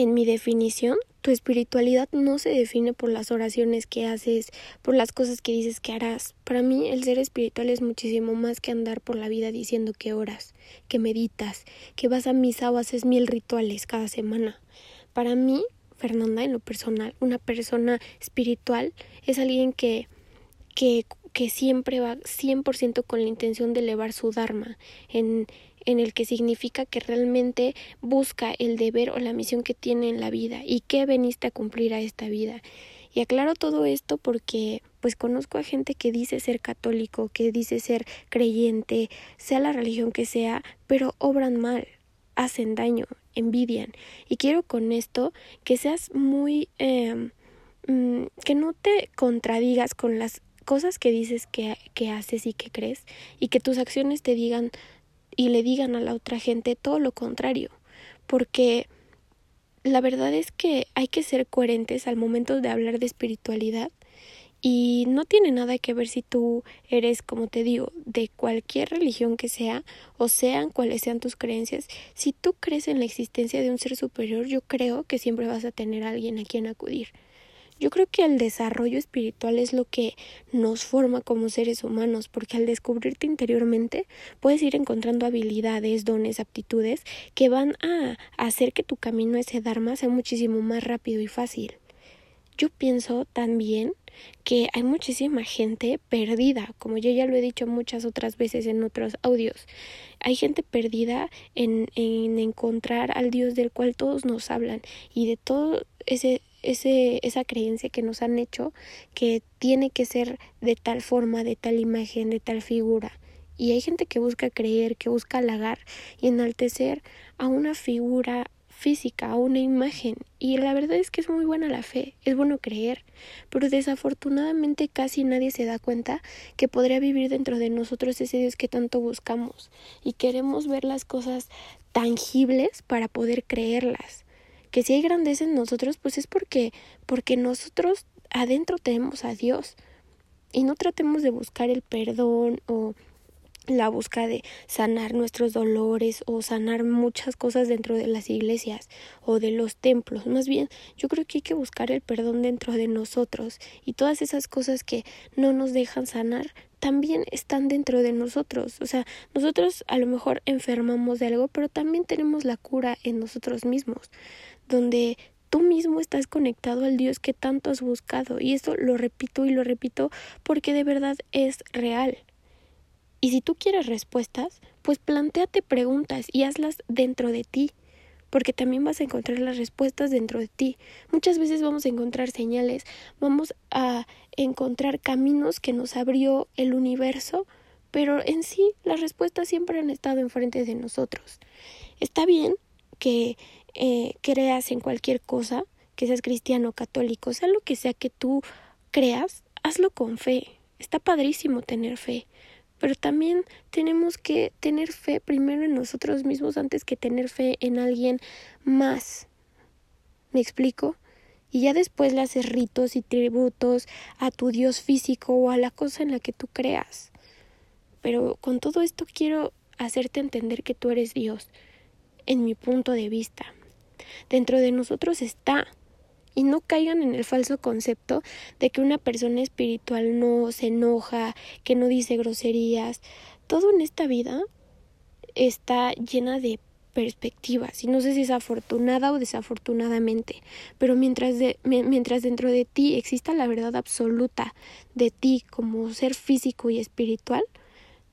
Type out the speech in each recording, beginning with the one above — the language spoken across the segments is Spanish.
en mi definición, tu espiritualidad no se define por las oraciones que haces, por las cosas que dices que harás. Para mí el ser espiritual es muchísimo más que andar por la vida diciendo que oras, que meditas, que vas a misa o haces mil rituales cada semana. Para mí, Fernanda, en lo personal, una persona espiritual es alguien que que, que siempre va 100% con la intención de elevar su Dharma, en, en el que significa que realmente busca el deber o la misión que tiene en la vida y qué veniste a cumplir a esta vida. Y aclaro todo esto porque pues conozco a gente que dice ser católico, que dice ser creyente, sea la religión que sea, pero obran mal, hacen daño, envidian. Y quiero con esto que seas muy... Eh, que no te contradigas con las cosas que dices que, que haces y que crees y que tus acciones te digan y le digan a la otra gente todo lo contrario, porque la verdad es que hay que ser coherentes al momento de hablar de espiritualidad y no tiene nada que ver si tú eres, como te digo, de cualquier religión que sea o sean cuales sean tus creencias. Si tú crees en la existencia de un ser superior, yo creo que siempre vas a tener a alguien a quien acudir. Yo creo que el desarrollo espiritual es lo que nos forma como seres humanos, porque al descubrirte interiormente puedes ir encontrando habilidades, dones, aptitudes que van a hacer que tu camino a ese Dharma sea muchísimo más rápido y fácil. Yo pienso también que hay muchísima gente perdida, como yo ya lo he dicho muchas otras veces en otros audios. Hay gente perdida en, en encontrar al Dios del cual todos nos hablan y de todo ese ese, esa creencia que nos han hecho que tiene que ser de tal forma, de tal imagen, de tal figura. Y hay gente que busca creer, que busca halagar y enaltecer a una figura física, a una imagen. Y la verdad es que es muy buena la fe, es bueno creer, pero desafortunadamente casi nadie se da cuenta que podría vivir dentro de nosotros ese Dios que tanto buscamos y queremos ver las cosas tangibles para poder creerlas que si hay grandeza en nosotros, pues es porque, porque nosotros adentro tenemos a Dios. Y no tratemos de buscar el perdón o la busca de sanar nuestros dolores o sanar muchas cosas dentro de las iglesias o de los templos. Más bien, yo creo que hay que buscar el perdón dentro de nosotros y todas esas cosas que no nos dejan sanar también están dentro de nosotros. O sea, nosotros a lo mejor enfermamos de algo, pero también tenemos la cura en nosotros mismos donde tú mismo estás conectado al Dios que tanto has buscado. Y eso lo repito y lo repito porque de verdad es real. Y si tú quieres respuestas, pues planteate preguntas y hazlas dentro de ti, porque también vas a encontrar las respuestas dentro de ti. Muchas veces vamos a encontrar señales, vamos a encontrar caminos que nos abrió el universo, pero en sí las respuestas siempre han estado enfrente de nosotros. Está bien que eh, creas en cualquier cosa, que seas cristiano, católico, sea lo que sea que tú creas, hazlo con fe. Está padrísimo tener fe, pero también tenemos que tener fe primero en nosotros mismos antes que tener fe en alguien más. ¿Me explico? Y ya después le haces ritos y tributos a tu Dios físico o a la cosa en la que tú creas. Pero con todo esto quiero hacerte entender que tú eres Dios, en mi punto de vista dentro de nosotros está. Y no caigan en el falso concepto de que una persona espiritual no se enoja, que no dice groserías. Todo en esta vida está llena de perspectivas y no sé si es afortunada o desafortunadamente, pero mientras, de, mientras dentro de ti exista la verdad absoluta de ti como ser físico y espiritual,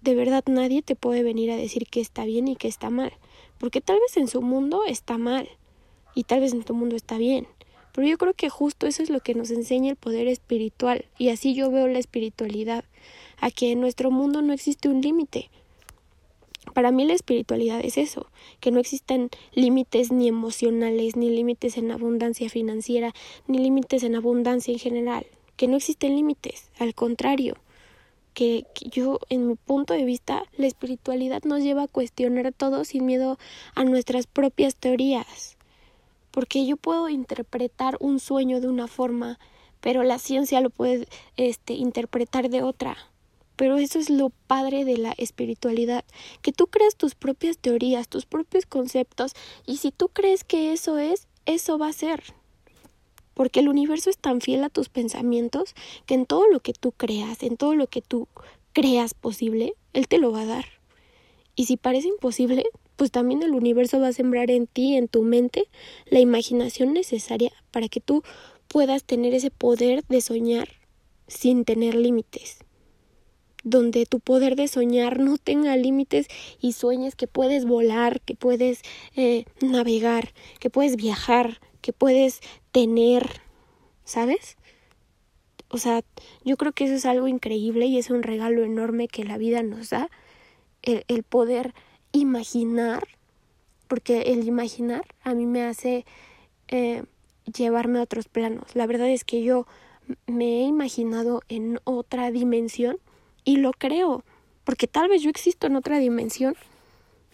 de verdad nadie te puede venir a decir que está bien y que está mal, porque tal vez en su mundo está mal, y tal vez en tu mundo está bien. Pero yo creo que justo eso es lo que nos enseña el poder espiritual y así yo veo la espiritualidad, a que en nuestro mundo no existe un límite. Para mí la espiritualidad es eso, que no existen límites ni emocionales, ni límites en abundancia financiera, ni límites en abundancia en general, que no existen límites, al contrario, que, yo, en mi punto de vista, la espiritualidad nos lleva a cuestionar todo sin miedo a nuestras propias teorías porque yo puedo interpretar un sueño de una forma, pero la ciencia lo puede este, interpretar de otra. Pero eso es lo padre de la espiritualidad, que tú creas tus propias teorías, tus propios conceptos, y si tú crees que eso es, eso va a ser. Porque el universo es tan fiel a tus pensamientos que en todo lo que tú creas, en todo lo que tú creas posible, Él te lo va a dar. Y si parece imposible, pues también el universo va a sembrar en ti, en tu mente, la imaginación necesaria para que tú puedas tener ese poder de soñar sin tener límites. Donde tu poder de soñar no tenga límites y sueñes que puedes volar, que puedes eh, navegar, que puedes viajar, que puedes tener, ¿sabes? O sea, yo creo que eso es algo increíble y es un regalo enorme que la vida nos da, el, el poder imaginar, porque el imaginar a mí me hace eh, llevarme a otros planos. La verdad es que yo me he imaginado en otra dimensión y lo creo, porque tal vez yo existo en otra dimensión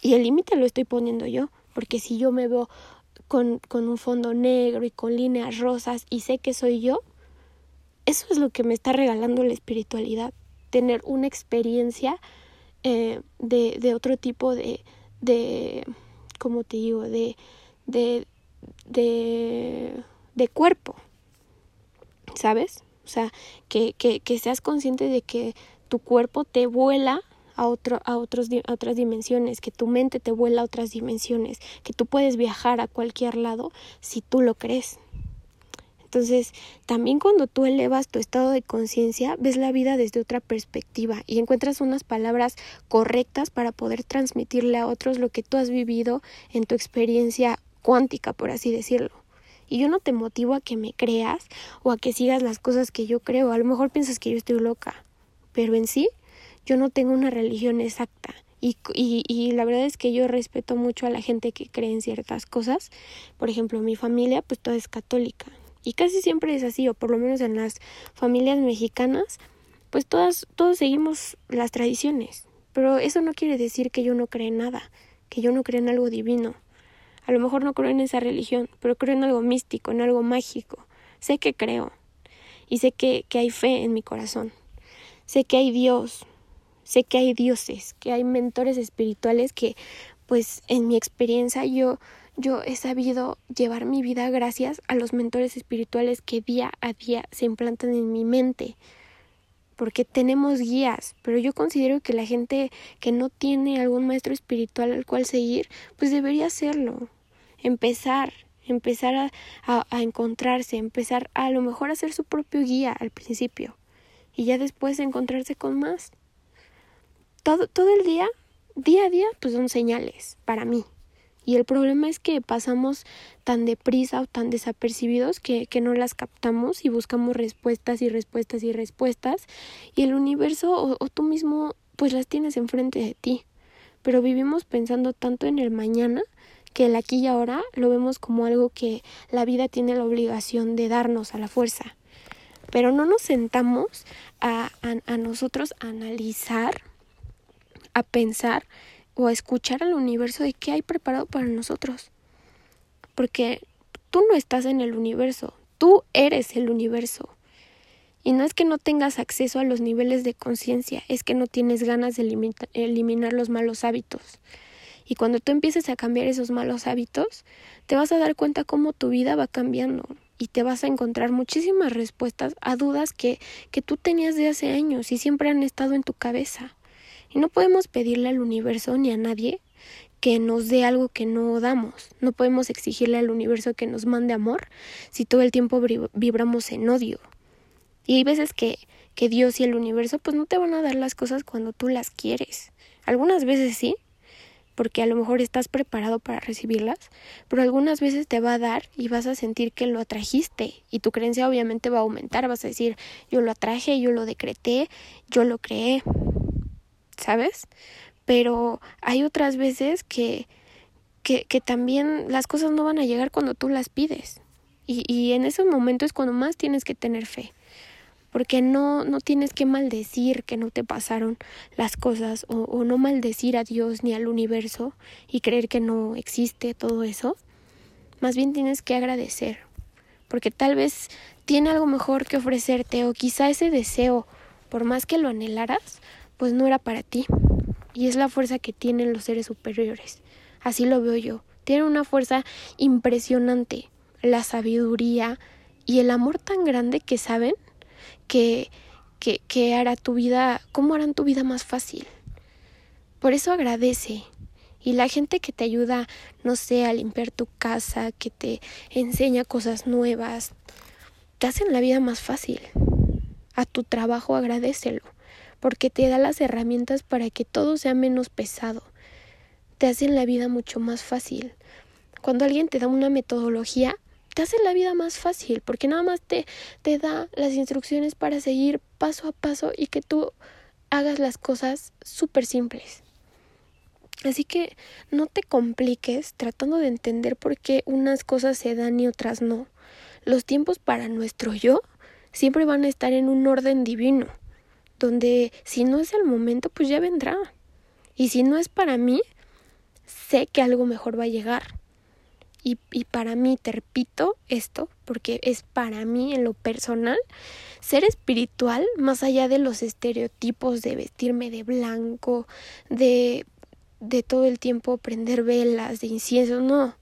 y el límite lo estoy poniendo yo, porque si yo me veo con, con un fondo negro y con líneas rosas y sé que soy yo, eso es lo que me está regalando la espiritualidad, tener una experiencia eh, de, de, otro tipo de, de, como te digo, de, de, de, de cuerpo, ¿sabes? O sea, que, que, que seas consciente de que tu cuerpo te vuela a, otro, a, otros, a otras dimensiones, que tu mente te vuela a otras dimensiones, que tú puedes viajar a cualquier lado si tú lo crees. Entonces, también cuando tú elevas tu estado de conciencia, ves la vida desde otra perspectiva y encuentras unas palabras correctas para poder transmitirle a otros lo que tú has vivido en tu experiencia cuántica, por así decirlo. Y yo no te motivo a que me creas o a que sigas las cosas que yo creo. A lo mejor piensas que yo estoy loca, pero en sí yo no tengo una religión exacta. Y, y, y, la verdad es que yo respeto mucho a la gente que cree en ciertas cosas. Por ejemplo, mi familia pues toda es católica. Y casi siempre es así, o por lo menos en las familias mexicanas, pues todas, todos seguimos las tradiciones. Pero eso no quiere decir que yo no cree en nada, que yo no creo en algo divino. A lo mejor no creo en esa religión, pero creo en algo místico, en algo mágico. Sé que creo. Y sé que, que hay fe en mi corazón. Sé que hay Dios. Sé que hay dioses, que hay mentores espirituales que, pues, en mi experiencia yo yo he sabido llevar mi vida gracias a los mentores espirituales que día a día se implantan en mi mente. Porque tenemos guías, pero yo considero que la gente que no tiene algún maestro espiritual al cual seguir, pues debería hacerlo. Empezar, empezar a, a, encontrarse, empezar a, a lo mejor a ser su propio guía al principio y ya después encontrarse con más. Todo, todo el día, día a día, pues son señales para mí, y el problema es que pasamos tan deprisa o tan desapercibidos que, que no las captamos y buscamos respuestas y respuestas y respuestas y el universo o, o tú mismo pues las tienes enfrente de ti. Pero vivimos pensando tanto en el mañana que el aquí y ahora lo vemos como algo que la vida tiene la obligación de darnos a la fuerza. Pero no nos sentamos a, a, a nosotros a analizar, a pensar o escuchar al universo de qué hay preparado para nosotros. Porque tú no estás en el universo, tú eres el universo. Y no es que no tengas acceso a los niveles de conciencia, es que no tienes ganas de eliminar los malos hábitos. Y cuando tú empieces a cambiar esos malos hábitos, te vas a dar cuenta cómo tu vida va cambiando y te vas a encontrar muchísimas respuestas a dudas que, que tú tenías de hace años y siempre han estado en tu cabeza. Y no podemos pedirle al universo ni a nadie que nos dé algo que no damos. No podemos exigirle al universo que nos mande amor si todo el tiempo vibramos en odio. Y hay veces que, que Dios y el universo pues no te van a dar las cosas cuando tú las quieres. Algunas veces sí, porque a lo mejor estás preparado para recibirlas, pero algunas veces te va a dar y vas a sentir que lo atrajiste y tu creencia obviamente va a aumentar, vas a decir yo lo atraje, yo lo decreté, yo lo creé. ¿Sabes? Pero hay otras veces que, que, que también las cosas no van a llegar cuando tú las pides. Y, y en ese momento es cuando más tienes que tener fe. Porque no, no tienes que maldecir que no te pasaron las cosas o, o no maldecir a Dios ni al universo y creer que no existe todo eso. Más bien tienes que agradecer. Porque tal vez tiene algo mejor que ofrecerte o quizá ese deseo, por más que lo anhelaras, pues no era para ti. Y es la fuerza que tienen los seres superiores. Así lo veo yo. Tienen una fuerza impresionante. la sabiduría y el amor tan grande que saben que, que, que hará tu vida, cómo harán tu vida más fácil. Por eso agradece. Y la gente que te ayuda, no sé, a limpiar tu casa, que te enseña cosas nuevas, te hacen la vida más fácil. A tu trabajo agradecelo, porque te da las herramientas para que todo sea menos pesado. Te hacen la vida mucho más fácil. Cuando alguien te da una metodología, te hace la vida más fácil, porque nada más te, te da las instrucciones para seguir paso a paso y que tú hagas las cosas súper simples. Así que no te compliques tratando de entender por qué unas cosas se dan y otras no. Los tiempos para nuestro yo siempre van a estar en un orden divino, donde si no es el momento, pues ya vendrá. Y si no es para mí, sé que algo mejor va a llegar. Y, y, para mí, te repito esto, porque es para mí en lo personal, ser espiritual, más allá de los estereotipos de vestirme de blanco, de de todo el tiempo prender velas, de incienso, no,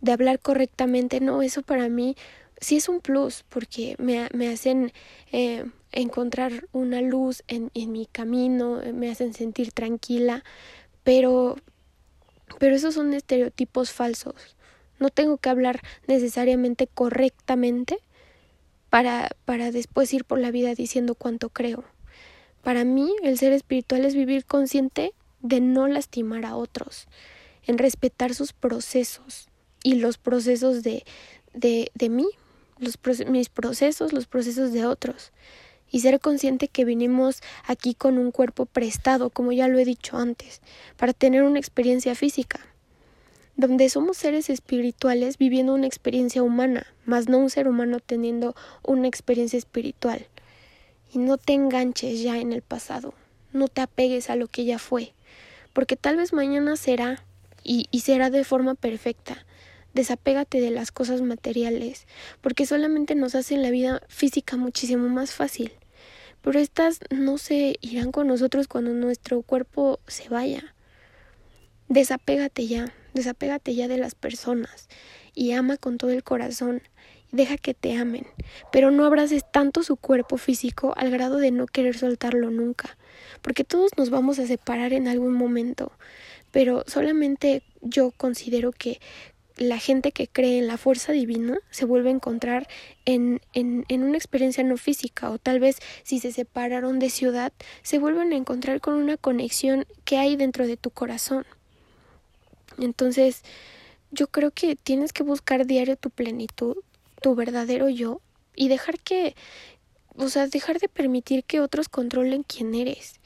de hablar correctamente, no, eso para mí sí es un plus porque me, me hacen eh, encontrar una luz en, en mi camino, me hacen sentir tranquila, pero, pero esos son estereotipos falsos. No tengo que hablar necesariamente correctamente para, para después ir por la vida diciendo cuánto creo. Para mí, el ser espiritual es vivir consciente de no lastimar a otros, en respetar sus procesos y los procesos de, de, de mí, los, mis procesos, los procesos de otros, y ser consciente que vinimos aquí con un cuerpo prestado, como ya lo he dicho antes, para tener una experiencia física, donde somos seres espirituales viviendo una experiencia humana, más no un ser humano teniendo una experiencia espiritual. Y no te enganches ya en el pasado, no te apegues a lo que ya fue, porque tal vez mañana será y, y será de forma perfecta. Desapégate de las cosas materiales, porque solamente nos hacen la vida física muchísimo más fácil. Pero estas no se irán con nosotros cuando nuestro cuerpo se vaya. Desapégate ya, desapégate ya de las personas y ama con todo el corazón deja que te amen, pero no abraces tanto su cuerpo físico al grado de no querer soltarlo nunca, porque todos nos vamos a separar en algún momento, pero solamente yo considero que la gente que cree en la fuerza divina se vuelve a encontrar en, en, en, una experiencia no física o tal vez si se separaron de ciudad se vuelven a encontrar con una conexión que hay dentro de tu corazón. Entonces yo creo que tienes que buscar diario tu plenitud, tu verdadero yo y dejar que, o sea, dejar de permitir que otros controlen quién eres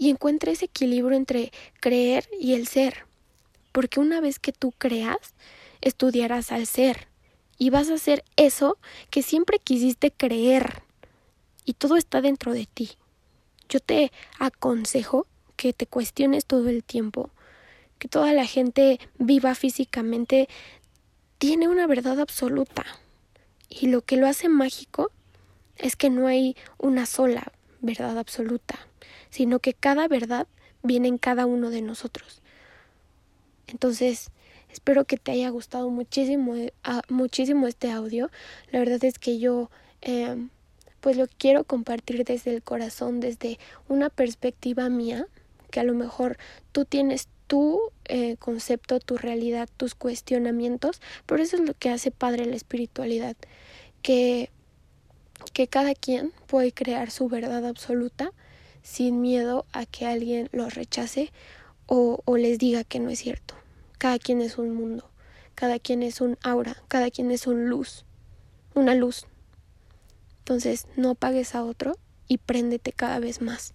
y encuentra ese equilibrio entre creer y el ser. Porque una vez que tú creas, estudiarás al ser y vas a hacer eso que siempre quisiste creer y todo está dentro de ti. Yo te aconsejo que te cuestiones todo el tiempo, que toda la gente viva físicamente tiene una verdad absoluta. Y lo que lo hace mágico es que no hay una sola verdad absoluta, sino que cada verdad viene en cada uno de nosotros. Entonces, espero que te haya gustado muchísimo, eh, muchísimo este audio. La verdad es que yo eh, pues lo quiero compartir desde el corazón, desde una perspectiva mía, que a lo mejor tú tienes tu eh, concepto, tu realidad, tus cuestionamientos, pero eso es lo que hace padre la espiritualidad, que, que cada quien puede crear su verdad absoluta sin miedo a que alguien lo rechace o, o les diga que no es cierto. Cada quien es un mundo, cada quien es un aura, cada quien es un luz, una luz. Entonces no apagues a otro y préndete cada vez más.